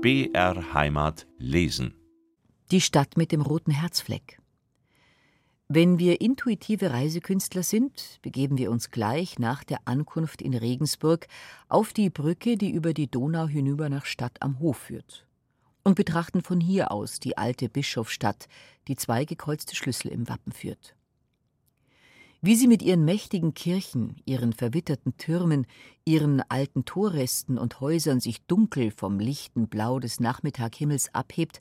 BR Heimat lesen. Die Stadt mit dem roten Herzfleck. Wenn wir intuitive Reisekünstler sind, begeben wir uns gleich nach der Ankunft in Regensburg auf die Brücke, die über die Donau hinüber nach Stadt am Hof führt, und betrachten von hier aus die alte Bischofsstadt, die zwei gekreuzte Schlüssel im Wappen führt. Wie sie mit ihren mächtigen Kirchen, ihren verwitterten Türmen, ihren alten Torresten und Häusern sich dunkel vom lichten Blau des Nachmittaghimmels abhebt,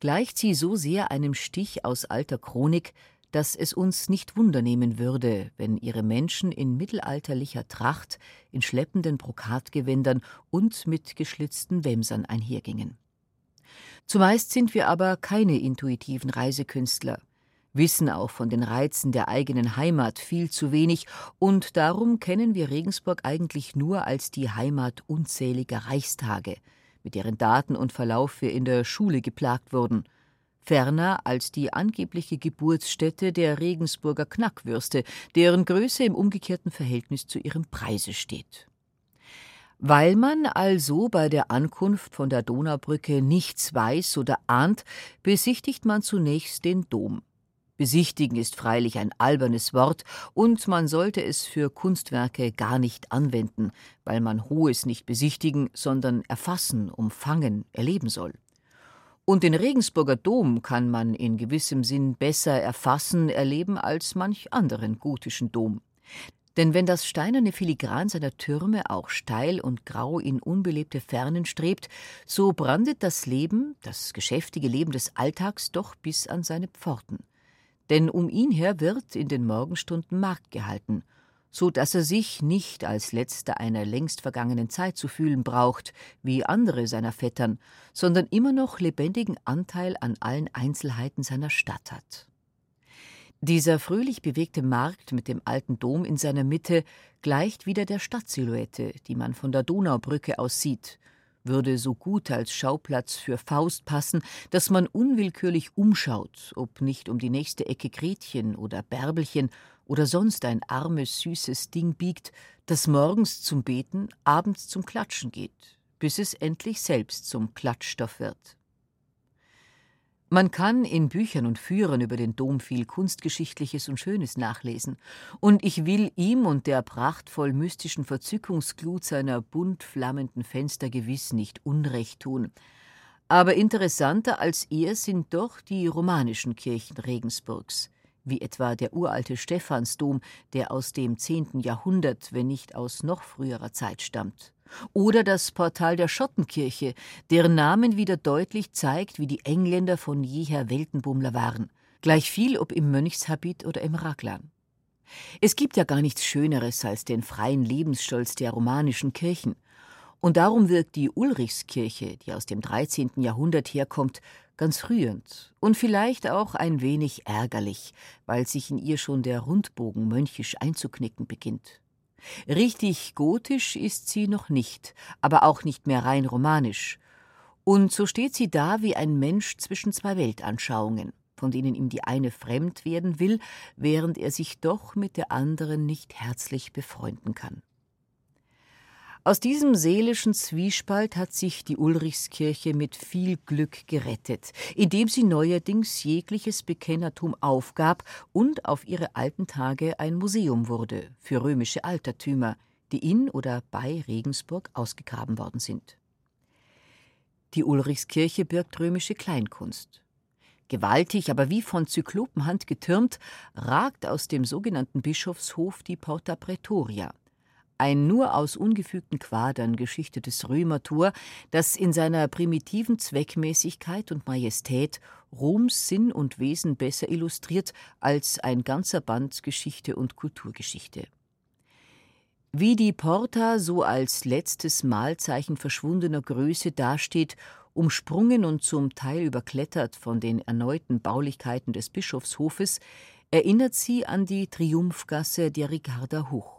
gleicht sie so sehr einem Stich aus alter Chronik, dass es uns nicht wundernehmen würde, wenn ihre Menschen in mittelalterlicher Tracht, in schleppenden Brokatgewändern und mit geschlitzten Wämsern einhergingen. Zumeist sind wir aber keine intuitiven Reisekünstler, wissen auch von den Reizen der eigenen Heimat viel zu wenig, und darum kennen wir Regensburg eigentlich nur als die Heimat unzähliger Reichstage, mit deren Daten und Verlauf wir in der Schule geplagt wurden, ferner als die angebliche Geburtsstätte der Regensburger Knackwürste, deren Größe im umgekehrten Verhältnis zu ihrem Preise steht. Weil man also bei der Ankunft von der Donaubrücke nichts weiß oder ahnt, besichtigt man zunächst den Dom. Besichtigen ist freilich ein albernes Wort, und man sollte es für Kunstwerke gar nicht anwenden, weil man Hohes nicht besichtigen, sondern erfassen, umfangen, erleben soll. Und den Regensburger Dom kann man in gewissem Sinn besser erfassen, erleben als manch anderen gotischen Dom. Denn wenn das steinerne Filigran seiner Türme auch steil und grau in unbelebte Fernen strebt, so brandet das Leben, das geschäftige Leben des Alltags doch bis an seine Pforten denn um ihn her wird in den Morgenstunden Markt gehalten, so dass er sich nicht als letzter einer längst vergangenen Zeit zu fühlen braucht, wie andere seiner Vettern, sondern immer noch lebendigen Anteil an allen Einzelheiten seiner Stadt hat. Dieser fröhlich bewegte Markt mit dem alten Dom in seiner Mitte gleicht wieder der Stadtsilhouette, die man von der Donaubrücke aus sieht, würde so gut als Schauplatz für Faust passen, dass man unwillkürlich umschaut, ob nicht um die nächste Ecke Gretchen oder Bärbelchen oder sonst ein armes, süßes Ding biegt, das morgens zum Beten, abends zum Klatschen geht, bis es endlich selbst zum Klatschstoff wird. Man kann in Büchern und Führern über den Dom viel Kunstgeschichtliches und Schönes nachlesen, und ich will ihm und der prachtvoll mystischen Verzückungsglut seiner bunt flammenden Fenster gewiss nicht Unrecht tun. Aber interessanter als er sind doch die romanischen Kirchen Regensburgs, wie etwa der uralte Stephansdom, der aus dem zehnten Jahrhundert, wenn nicht aus noch früherer Zeit stammt oder das Portal der Schottenkirche, deren Namen wieder deutlich zeigt, wie die Engländer von jeher Weltenbummler waren, gleich viel ob im Mönchshabit oder im Raglan. Es gibt ja gar nichts Schöneres als den freien Lebensstolz der romanischen Kirchen, und darum wirkt die Ulrichskirche, die aus dem 13. Jahrhundert herkommt, ganz rührend und vielleicht auch ein wenig ärgerlich, weil sich in ihr schon der Rundbogen mönchisch einzuknicken beginnt. Richtig gotisch ist sie noch nicht, aber auch nicht mehr rein romanisch. Und so steht sie da wie ein Mensch zwischen zwei Weltanschauungen, von denen ihm die eine fremd werden will, während er sich doch mit der anderen nicht herzlich befreunden kann. Aus diesem seelischen Zwiespalt hat sich die Ulrichskirche mit viel Glück gerettet, indem sie neuerdings jegliches Bekennertum aufgab und auf ihre alten Tage ein Museum wurde für römische Altertümer, die in oder bei Regensburg ausgegraben worden sind. Die Ulrichskirche birgt römische Kleinkunst. Gewaltig, aber wie von Zyklopenhand getürmt, ragt aus dem sogenannten Bischofshof die Porta Praetoria – ein nur aus ungefügten Quadern geschichtetes Römertor, das in seiner primitiven Zweckmäßigkeit und Majestät Roms Sinn und Wesen besser illustriert als ein ganzer Band Geschichte und Kulturgeschichte. Wie die Porta so als letztes Mahlzeichen verschwundener Größe dasteht, umsprungen und zum Teil überklettert von den erneuten Baulichkeiten des Bischofshofes, erinnert sie an die Triumphgasse der Ricarda Hoch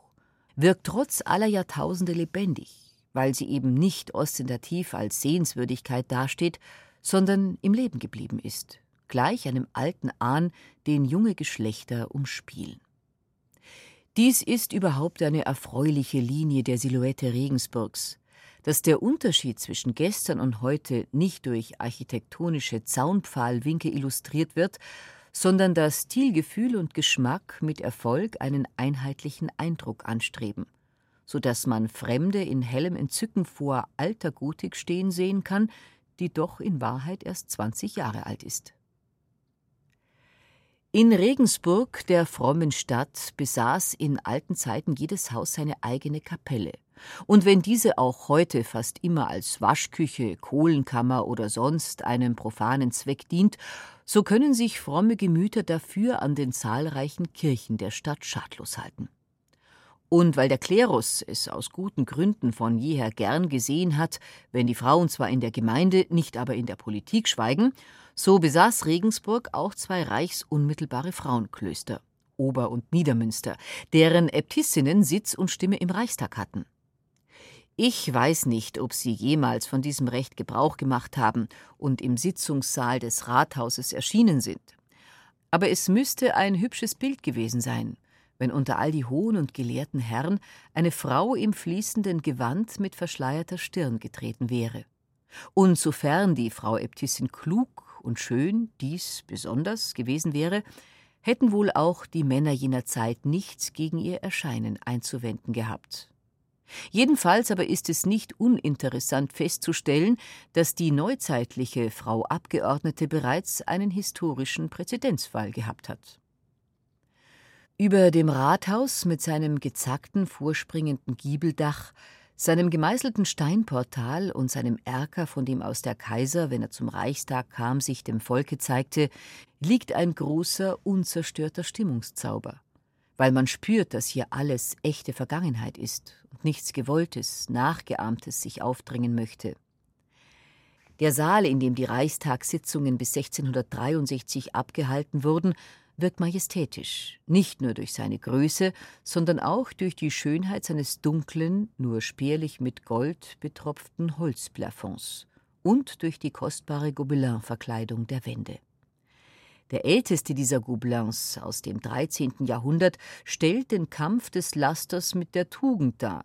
wirkt trotz aller Jahrtausende lebendig, weil sie eben nicht ostentativ als Sehenswürdigkeit dasteht, sondern im Leben geblieben ist, gleich einem alten Ahn, den junge Geschlechter umspielen. Dies ist überhaupt eine erfreuliche Linie der Silhouette Regensburgs, Dass der Unterschied zwischen gestern und heute nicht durch architektonische Zaunpfahlwinke illustriert wird, sondern dass Stilgefühl und Geschmack mit Erfolg einen einheitlichen Eindruck anstreben, so dass man Fremde in hellem Entzücken vor alter Gotik stehen sehen kann, die doch in Wahrheit erst 20 Jahre alt ist. In Regensburg, der frommen Stadt, besaß in alten Zeiten jedes Haus seine eigene Kapelle. Und wenn diese auch heute fast immer als Waschküche, Kohlenkammer oder sonst einem profanen Zweck dient, so können sich fromme Gemüter dafür an den zahlreichen Kirchen der Stadt schadlos halten. Und weil der Klerus es aus guten Gründen von jeher gern gesehen hat, wenn die Frauen zwar in der Gemeinde, nicht aber in der Politik schweigen, so besaß Regensburg auch zwei reichsunmittelbare Frauenklöster, Ober- und Niedermünster, deren Äbtissinnen Sitz und Stimme im Reichstag hatten. Ich weiß nicht, ob Sie jemals von diesem Recht Gebrauch gemacht haben und im Sitzungssaal des Rathauses erschienen sind. Aber es müsste ein hübsches Bild gewesen sein, wenn unter all die hohen und gelehrten Herren eine Frau im fließenden Gewand mit verschleierter Stirn getreten wäre. Und sofern die Frau Äbtissin klug und schön dies besonders gewesen wäre, hätten wohl auch die Männer jener Zeit nichts gegen ihr Erscheinen einzuwenden gehabt. Jedenfalls aber ist es nicht uninteressant festzustellen, dass die neuzeitliche Frau Abgeordnete bereits einen historischen Präzedenzfall gehabt hat. Über dem Rathaus mit seinem gezackten, vorspringenden Giebeldach, seinem gemeißelten Steinportal und seinem Erker, von dem aus der Kaiser, wenn er zum Reichstag kam, sich dem Volke zeigte, liegt ein großer, unzerstörter Stimmungszauber weil man spürt, dass hier alles echte Vergangenheit ist und nichts Gewolltes, Nachgeahmtes sich aufdringen möchte. Der Saal, in dem die Reichstagssitzungen bis 1663 abgehalten wurden, wirkt majestätisch, nicht nur durch seine Größe, sondern auch durch die Schönheit seines dunklen, nur spärlich mit Gold betropften Holzplafonds und durch die kostbare Gobelin-Verkleidung der Wände. Der älteste dieser Gobelins aus dem 13. Jahrhundert stellt den Kampf des Lasters mit der Tugend dar.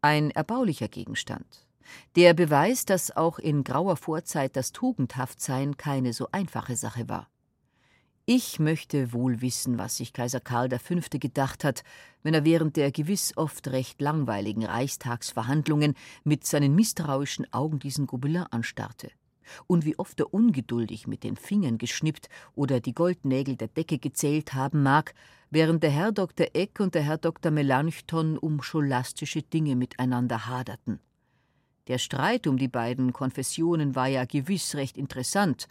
Ein erbaulicher Gegenstand. Der beweist, dass auch in grauer Vorzeit das Tugendhaftsein keine so einfache Sache war. Ich möchte wohl wissen, was sich Kaiser Karl V. gedacht hat, wenn er während der gewiss oft recht langweiligen Reichstagsverhandlungen mit seinen misstrauischen Augen diesen Gobelin anstarrte und wie oft er ungeduldig mit den Fingern geschnippt oder die Goldnägel der Decke gezählt haben mag, während der Herr Dr. Eck und der Herr Dr. Melanchthon um scholastische Dinge miteinander haderten. Der Streit um die beiden Konfessionen war ja gewiss recht interessant,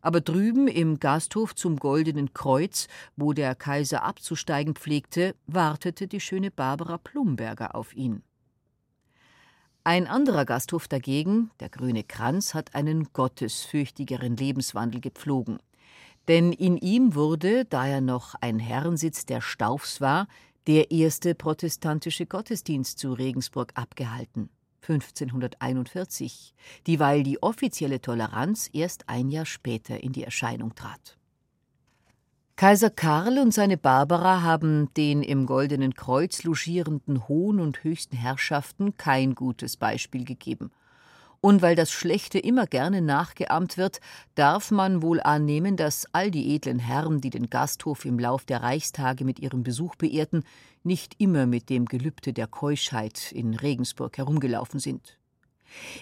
aber drüben im Gasthof zum Goldenen Kreuz, wo der Kaiser abzusteigen pflegte, wartete die schöne Barbara Plumberger auf ihn. Ein anderer Gasthof dagegen, der Grüne Kranz, hat einen gottesfürchtigeren Lebenswandel gepflogen. Denn in ihm wurde, da er noch ein Herrensitz der Staufs war, der erste protestantische Gottesdienst zu Regensburg abgehalten. 1541, dieweil die offizielle Toleranz erst ein Jahr später in die Erscheinung trat. Kaiser Karl und seine Barbara haben den im Goldenen Kreuz logierenden hohen und höchsten Herrschaften kein gutes Beispiel gegeben. Und weil das Schlechte immer gerne nachgeahmt wird, darf man wohl annehmen, dass all die edlen Herren, die den Gasthof im Lauf der Reichstage mit ihrem Besuch beehrten, nicht immer mit dem Gelübde der Keuschheit in Regensburg herumgelaufen sind.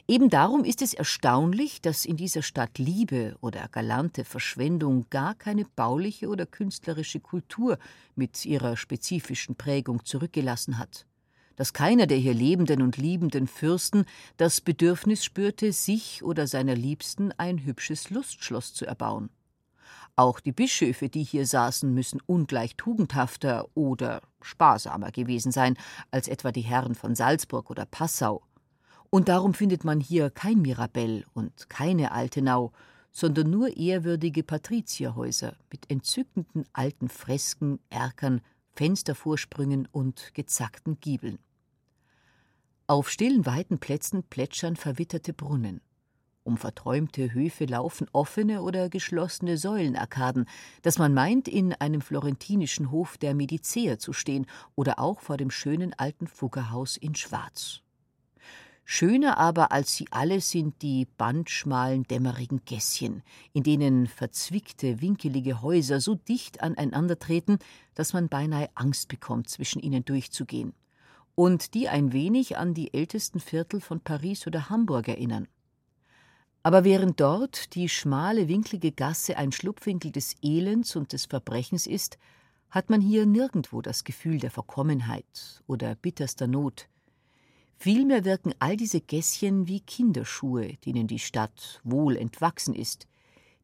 Eben darum ist es erstaunlich, dass in dieser Stadt Liebe oder galante Verschwendung gar keine bauliche oder künstlerische Kultur mit ihrer spezifischen Prägung zurückgelassen hat, dass keiner der hier lebenden und liebenden Fürsten das Bedürfnis spürte, sich oder seiner Liebsten ein hübsches Lustschloss zu erbauen. Auch die Bischöfe, die hier saßen, müssen ungleich tugendhafter oder sparsamer gewesen sein als etwa die Herren von Salzburg oder Passau und darum findet man hier kein Mirabell und keine Altenau, sondern nur ehrwürdige Patrizierhäuser mit entzückenden alten Fresken, Erkern, Fenstervorsprüngen und gezackten Giebeln. Auf stillen weiten Plätzen plätschern verwitterte Brunnen. Um verträumte Höfe laufen offene oder geschlossene Säulenarkaden, dass man meint, in einem florentinischen Hof der Mediceer zu stehen oder auch vor dem schönen alten Fuggerhaus in Schwarz. Schöner aber als sie alle sind die bandschmalen, dämmerigen Gässchen, in denen verzwickte, winkelige Häuser so dicht aneinandertreten, dass man beinahe Angst bekommt, zwischen ihnen durchzugehen, und die ein wenig an die ältesten Viertel von Paris oder Hamburg erinnern. Aber während dort die schmale, winklige Gasse ein Schlupfwinkel des Elends und des Verbrechens ist, hat man hier nirgendwo das Gefühl der Verkommenheit oder bitterster Not, Vielmehr wirken all diese Gässchen wie Kinderschuhe, denen die Stadt wohl entwachsen ist,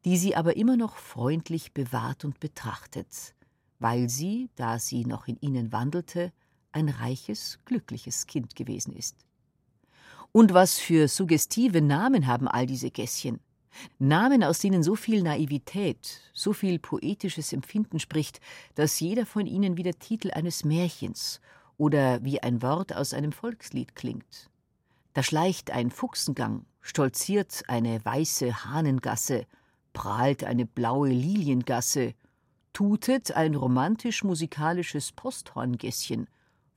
die sie aber immer noch freundlich bewahrt und betrachtet, weil sie, da sie noch in ihnen wandelte, ein reiches, glückliches Kind gewesen ist. Und was für suggestive Namen haben all diese Gässchen? Namen, aus denen so viel Naivität, so viel poetisches Empfinden spricht, dass jeder von ihnen wie der Titel eines Märchens oder wie ein Wort aus einem Volkslied klingt. Da schleicht ein Fuchsengang, stolziert eine weiße Hahnengasse, prahlt eine blaue Liliengasse, tutet ein romantisch-musikalisches Posthorngässchen,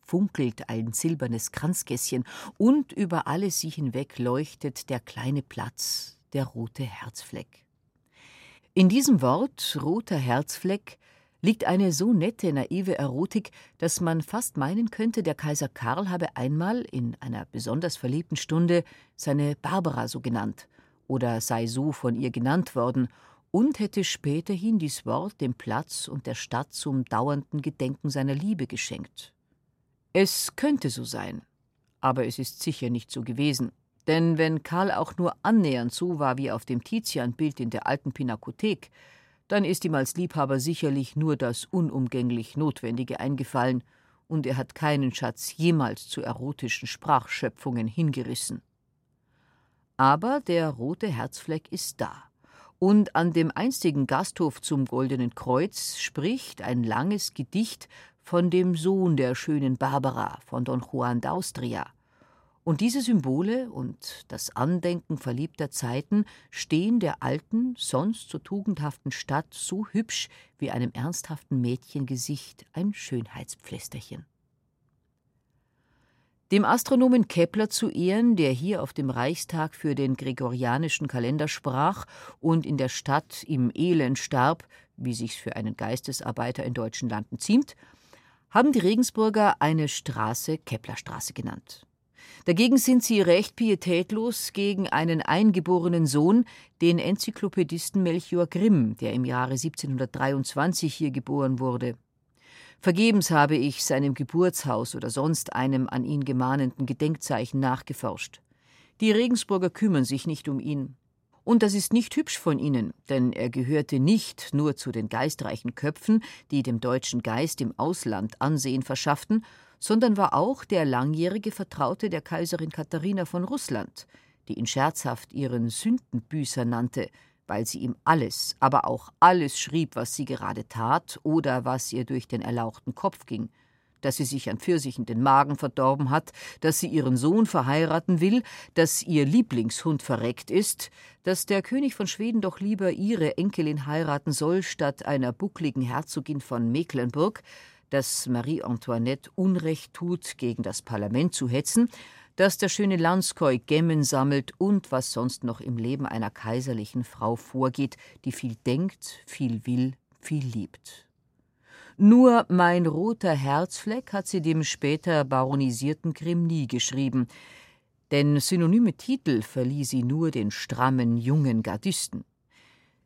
funkelt ein silbernes Kranzgässchen und über alle sie hinweg leuchtet der kleine Platz, der rote Herzfleck. In diesem Wort roter Herzfleck liegt eine so nette, naive Erotik, dass man fast meinen könnte, der Kaiser Karl habe einmal in einer besonders verliebten Stunde seine Barbara so genannt oder sei so von ihr genannt worden und hätte späterhin dies Wort dem Platz und der Stadt zum dauernden Gedenken seiner Liebe geschenkt. Es könnte so sein, aber es ist sicher nicht so gewesen. Denn wenn Karl auch nur annähernd so war wie auf dem Tizianbild in der alten Pinakothek, dann ist ihm als Liebhaber sicherlich nur das unumgänglich Notwendige eingefallen, und er hat keinen Schatz jemals zu erotischen Sprachschöpfungen hingerissen. Aber der rote Herzfleck ist da, und an dem einstigen Gasthof zum Goldenen Kreuz spricht ein langes Gedicht von dem Sohn der schönen Barbara, von Don Juan d'Austria, und diese Symbole und das Andenken verliebter Zeiten stehen der alten, sonst so tugendhaften Stadt so hübsch wie einem ernsthaften Mädchengesicht ein Schönheitspflästerchen. Dem Astronomen Kepler zu Ehren, der hier auf dem Reichstag für den gregorianischen Kalender sprach und in der Stadt im Elend starb, wie sich's für einen Geistesarbeiter in deutschen Landen ziemt, haben die Regensburger eine Straße Keplerstraße genannt. Dagegen sind sie recht pietätlos gegen einen eingeborenen Sohn, den Enzyklopädisten Melchior Grimm, der im Jahre 1723 hier geboren wurde. Vergebens habe ich seinem Geburtshaus oder sonst einem an ihn gemahnenden Gedenkzeichen nachgeforscht. Die Regensburger kümmern sich nicht um ihn. Und das ist nicht hübsch von ihnen, denn er gehörte nicht nur zu den geistreichen Köpfen, die dem deutschen Geist im Ausland Ansehen verschafften, sondern war auch der langjährige Vertraute der Kaiserin Katharina von Russland, die ihn scherzhaft ihren Sündenbüßer nannte, weil sie ihm alles, aber auch alles schrieb, was sie gerade tat oder was ihr durch den erlauchten Kopf ging, dass sie sich an Pfirsichen den Magen verdorben hat, dass sie ihren Sohn verheiraten will, dass ihr Lieblingshund verreckt ist, dass der König von Schweden doch lieber ihre Enkelin heiraten soll statt einer buckligen Herzogin von Mecklenburg, dass Marie Antoinette Unrecht tut, gegen das Parlament zu hetzen, dass der schöne Landskoi Gemmen sammelt und was sonst noch im Leben einer kaiserlichen Frau vorgeht, die viel denkt, viel will, viel liebt. Nur mein roter Herzfleck hat sie dem später baronisierten Grimm nie geschrieben, denn synonyme Titel verlieh sie nur den strammen jungen Gardisten.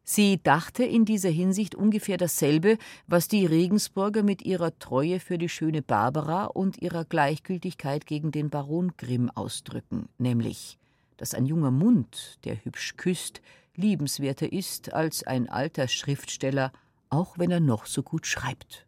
Sie dachte in dieser Hinsicht ungefähr dasselbe, was die Regensburger mit ihrer Treue für die schöne Barbara und ihrer Gleichgültigkeit gegen den Baron Grimm ausdrücken, nämlich, dass ein junger Mund, der hübsch küsst, liebenswerter ist als ein alter Schriftsteller, auch wenn er noch so gut schreibt.